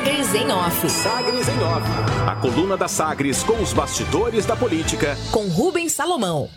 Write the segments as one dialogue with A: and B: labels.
A: Sagres em Off.
B: Sagres em Off. A coluna da Sagres com os bastidores da política.
A: Com Rubens Salomão.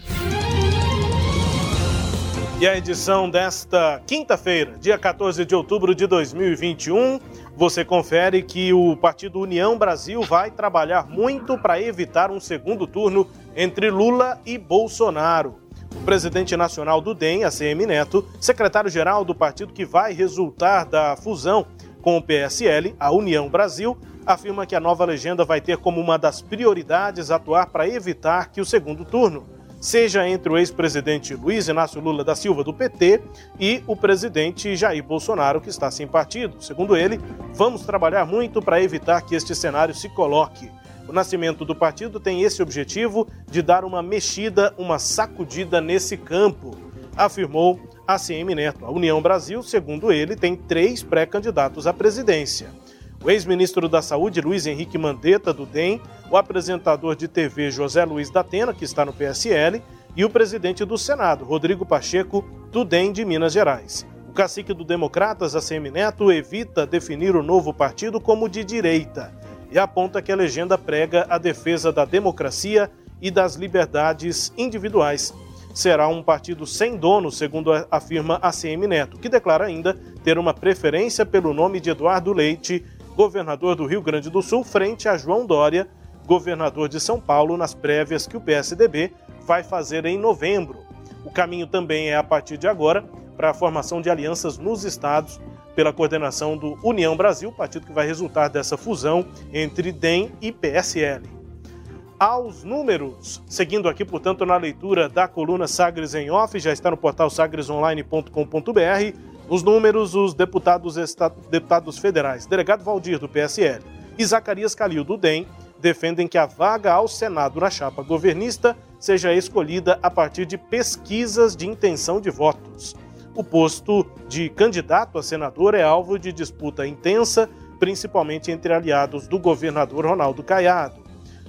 C: E a edição desta quinta-feira, dia 14 de outubro de 2021, você confere que o Partido União Brasil vai trabalhar muito para evitar um segundo turno entre Lula e Bolsonaro. O presidente nacional do DEM, ACM Neto, secretário-geral do partido que vai resultar da fusão com o PSL, a União Brasil, afirma que a nova legenda vai ter como uma das prioridades atuar para evitar que o segundo turno seja entre o ex-presidente Luiz Inácio Lula da Silva, do PT, e o presidente Jair Bolsonaro, que está sem partido. Segundo ele, vamos trabalhar muito para evitar que este cenário se coloque. O nascimento do partido tem esse objetivo de dar uma mexida, uma sacudida nesse campo, afirmou a CM Neto. A União Brasil, segundo ele, tem três pré-candidatos à presidência o ex-ministro da Saúde, Luiz Henrique Mandetta, do DEM, o apresentador de TV José Luiz da Atena, que está no PSL, e o presidente do Senado, Rodrigo Pacheco, do DEM de Minas Gerais. O cacique do Democratas, ACM Neto, evita definir o novo partido como de direita e aponta que a legenda prega a defesa da democracia e das liberdades individuais. Será um partido sem dono, segundo afirma ACM Neto, que declara ainda ter uma preferência pelo nome de Eduardo Leite governador do Rio Grande do Sul, frente a João Dória, governador de São Paulo, nas prévias que o PSDB vai fazer em novembro. O caminho também é, a partir de agora, para a formação de alianças nos estados pela coordenação do União Brasil, partido que vai resultar dessa fusão entre DEM e PSL. Aos números, seguindo aqui, portanto, na leitura da coluna Sagres em Off, já está no portal sagresonline.com.br os números, os deputados, deputados federais, delegado Valdir, do PSL, e Zacarias Calil, do DEM, defendem que a vaga ao Senado na chapa governista seja escolhida a partir de pesquisas de intenção de votos. O posto de candidato a senador é alvo de disputa intensa, principalmente entre aliados do governador Ronaldo Caiado.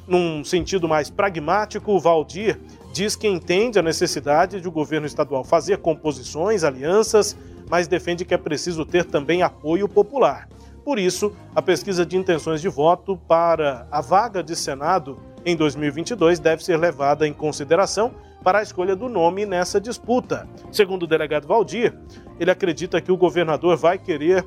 C: Num sentido mais pragmático, Valdir diz que entende a necessidade de o governo estadual fazer composições, alianças mas defende que é preciso ter também apoio popular. Por isso, a pesquisa de intenções de voto para a vaga de Senado em 2022 deve ser levada em consideração para a escolha do nome nessa disputa. Segundo o delegado Valdir, ele acredita que o governador vai querer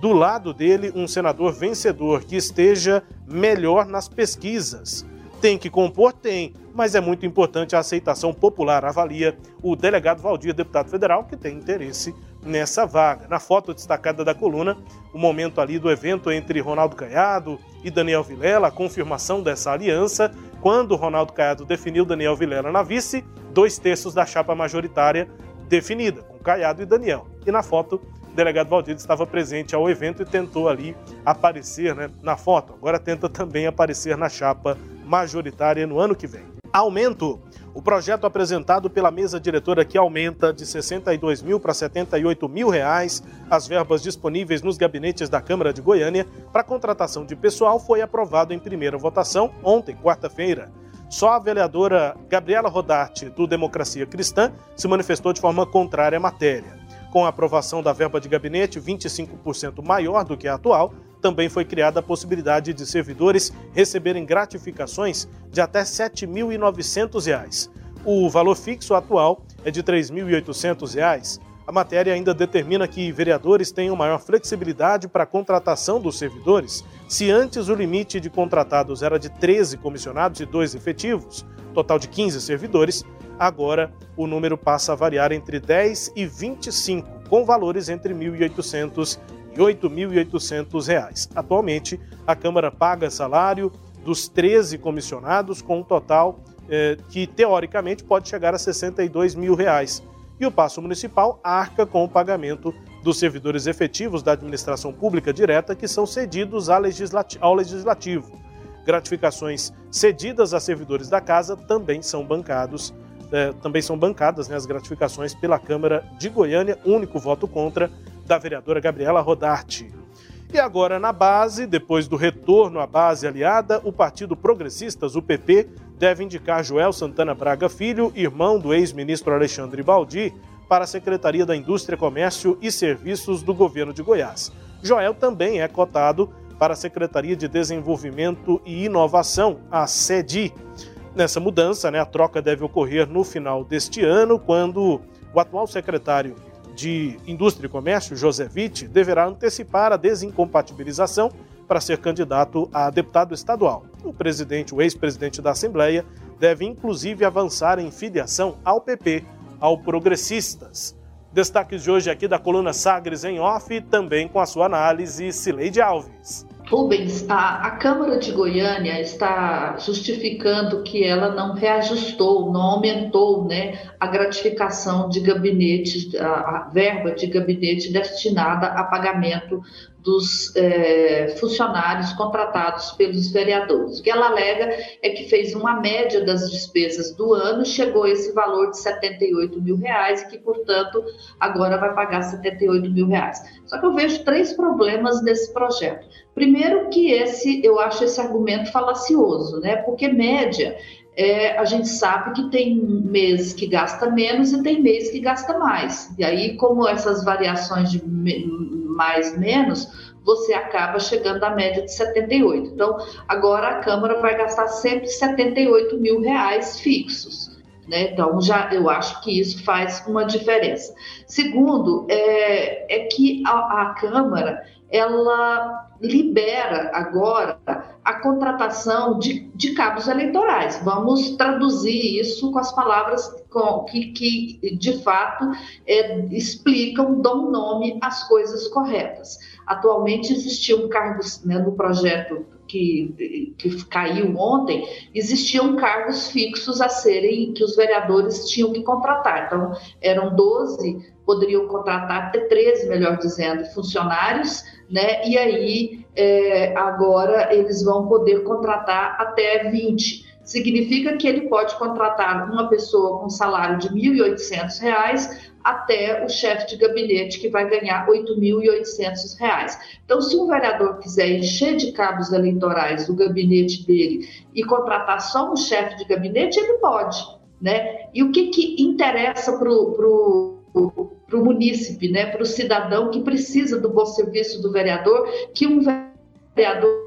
C: do lado dele um senador vencedor que esteja melhor nas pesquisas. Tem que compor? Tem, mas é muito importante a aceitação popular, avalia o delegado Valdir, deputado federal, que tem interesse nessa vaga. Na foto destacada da coluna, o momento ali do evento entre Ronaldo Caiado e Daniel Vilela, a confirmação dessa aliança, quando Ronaldo Caiado definiu Daniel Vilela na vice, dois terços da chapa majoritária definida, com Caiado e Daniel. E na foto, o delegado Valdir estava presente ao evento e tentou ali aparecer né, na foto. Agora tenta também aparecer na chapa majoritária no ano que vem. Aumento o projeto apresentado pela mesa diretora que aumenta de 62 mil para 78 mil reais as verbas disponíveis nos gabinetes da Câmara de Goiânia para contratação de pessoal foi aprovado em primeira votação ontem, quarta-feira. Só a vereadora Gabriela Rodarte, do Democracia Cristã, se manifestou de forma contrária à matéria. Com a aprovação da verba de gabinete 25% maior do que a atual, também foi criada a possibilidade de servidores receberem gratificações de até R$ 7.900. O valor fixo atual é de R$ 3.800. A matéria ainda determina que vereadores tenham maior flexibilidade para a contratação dos servidores. Se antes o limite de contratados era de 13 comissionados e 2 efetivos, total de 15 servidores, agora o número passa a variar entre 10 e 25, com valores entre 1.800 R$ 8.800. Atualmente, a Câmara paga salário dos 13 comissionados com um total eh, que, teoricamente, pode chegar a 62 mil reais. E o Passo Municipal arca com o pagamento dos servidores efetivos da administração pública direta que são cedidos ao Legislativo. Gratificações cedidas a servidores da casa também são bancados, eh, também são bancadas né, as gratificações pela Câmara de Goiânia, único voto contra da vereadora Gabriela Rodarte. E agora na base, depois do retorno à base aliada, o Partido Progressistas, o PP, deve indicar Joel Santana Braga Filho, irmão do ex-ministro Alexandre Baldi, para a Secretaria da Indústria, Comércio e Serviços do governo de Goiás. Joel também é cotado para a Secretaria de Desenvolvimento e Inovação, a SEDI. Nessa mudança, né, a troca deve ocorrer no final deste ano, quando o atual secretário de Indústria e Comércio, José Witt, deverá antecipar a desincompatibilização para ser candidato a deputado estadual. O presidente, o ex-presidente da Assembleia, deve inclusive avançar em filiação ao PP, ao Progressistas. Destaques de hoje aqui da coluna Sagres em Off, também com a sua análise, Cileide Alves.
D: Rubens, a, a, Câmara de Goiânia está justificando que ela não reajustou, não aumentou né, a gratificação de gabinete, a, a verba de gabinete destinada a pagamento dos é, funcionários contratados pelos vereadores. O que ela alega é que fez uma média das despesas do ano, chegou a esse valor de 78 mil reais e que, portanto, agora vai pagar 78 mil reais. Só que eu vejo três problemas nesse projeto. Primeiro que esse, eu acho esse argumento falacioso, né? Porque média é, a gente sabe que tem mês que gasta menos e tem mês que gasta mais. E aí, como essas variações de mais menos, você acaba chegando à média de 78. Então, agora a Câmara vai gastar sempre 78 mil reais fixos. Né? Então, já eu acho que isso faz uma diferença. Segundo, é, é que a, a Câmara ela libera agora a contratação de, de cabos eleitorais. Vamos traduzir isso com as palavras com, que, que, de fato, é, explicam, dão nome às coisas corretas. Atualmente existiam cargos né, no projeto que, que caiu ontem, existiam cargos fixos a serem que os vereadores tinham que contratar. Então, eram 12, poderiam contratar até 13, melhor dizendo, funcionários, né? E aí é, agora eles vão poder contratar até 20 significa que ele pode contratar uma pessoa com salário de R$ 1.800 até o chefe de gabinete, que vai ganhar R$ 8.800. Então, se um vereador quiser encher de cabos eleitorais o gabinete dele e contratar só um chefe de gabinete, ele pode. Né? E o que, que interessa para o para o munícipe, né, para o cidadão que precisa do bom serviço do vereador, que um vereador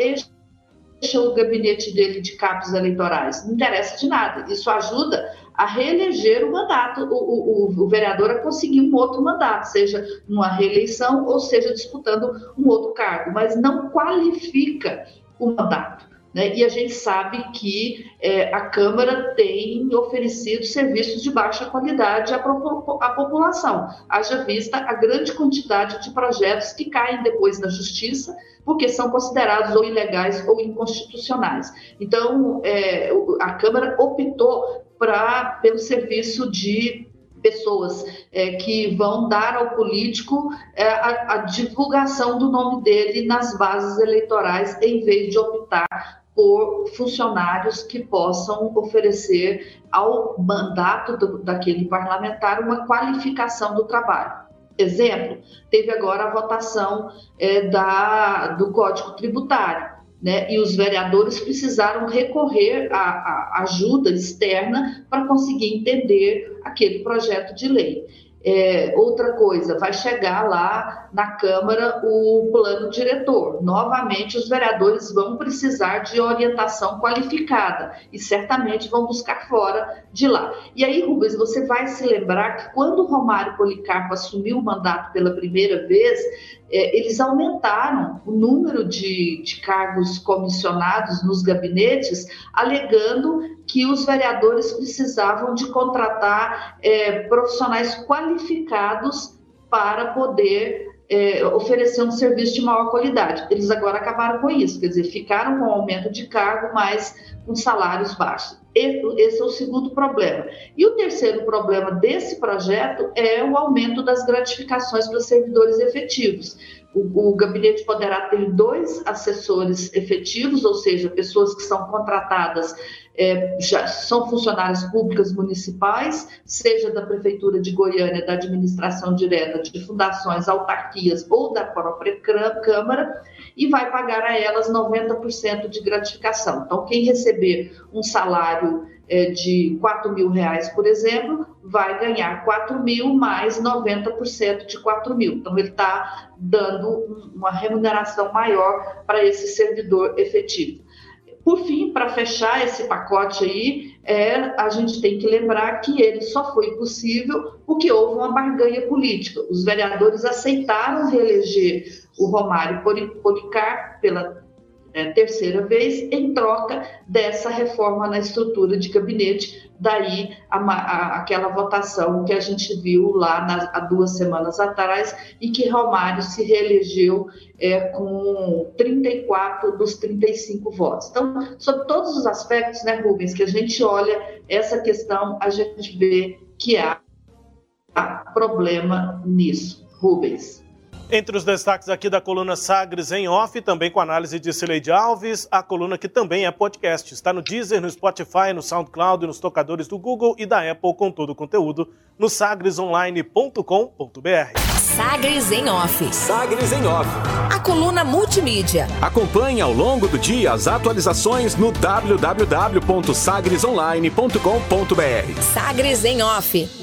D: encha o gabinete dele de cabos eleitorais. Não interessa de nada. Isso ajuda a reeleger o mandato, o, o, o, vereador a conseguir um outro mandato, seja numa reeleição ou seja disputando um outro cargo, mas não qualifica o mandato. Né? E a gente sabe que é, a Câmara tem oferecido serviços de baixa qualidade à, à, população, haja vista a grande quantidade de projetos que caem depois na Justiça, porque são considerados ou ilegais ou inconstitucionais. Então, é, a Câmara optou pra, pelo serviço de pessoas é, que vão dar ao político é, a, a, divulgação do nome dele nas bases eleitorais, em vez de optar por funcionários que possam oferecer ao mandato do, daquele parlamentar uma qualificação do trabalho. Exemplo, teve agora a votação é, da, do Código Tributário. Né, e os vereadores precisaram recorrer à, à ajuda externa para conseguir entender aquele projeto de lei. É, outra coisa, vai chegar lá na Câmara o plano diretor. Novamente, os vereadores vão precisar de orientação qualificada e certamente vão buscar fora de lá. E aí, Rubens, você vai se lembrar que quando Romário Policarpo assumiu o mandato pela primeira vez, é, eles aumentaram o número de, de cargos comissionados nos gabinetes, alegando que os vereadores precisavam de contratar é, profissionais qualificados para poder é, oferecer um serviço de maior qualidade. Eles agora acabaram com isso, quer dizer, ficaram com aumento de cargo, mas com salários baixos. Esse é o segundo problema. E o terceiro problema desse projeto é o aumento das gratificações para servidores efetivos. O, o, gabinete poderá ter dois assessores efetivos, ou seja, pessoas que são contratadas é, já são funcionárias públicas municipais, seja da Prefeitura de Goiânia, da administração direta, de fundações, autarquias ou da própria Câmara, e vai pagar a elas 90% de gratificação. Então, quem receber um salário é, de 4 mil reais, por exemplo, vai ganhar 4 mil mais 90% de 4 mil. Então, ele está dando uma remuneração maior para esse servidor efetivo. Por fim, para fechar esse pacote aí, é, a gente tem que lembrar que ele só foi possível porque houve uma barganha política. Os vereadores aceitaram reeleger o Romário Policar pela é, terceira vez, em troca dessa reforma na estrutura de gabinete, daí a, a, aquela votação que a gente viu lá há duas semanas atrás e que Romário se reelegeu é, com 34 dos 35 votos. Então, sobre todos os aspectos, né, Rubens, que a gente olha essa questão, a gente vê que há, há problema nisso. Rubens.
C: Entre os destaques aqui da coluna Sagres em Off, também com análise de Cileide Alves, a coluna que também é podcast. Está no Deezer, no Spotify, no SoundCloud, nos tocadores do Google e da Apple com todo o conteúdo no sagresonline.com.br.
A: Sagres em Off.
B: Sagres em Off.
A: A coluna multimídia.
B: Acompanhe ao longo do dia as atualizações no www.sagresonline.com.br.
A: Sagres em Off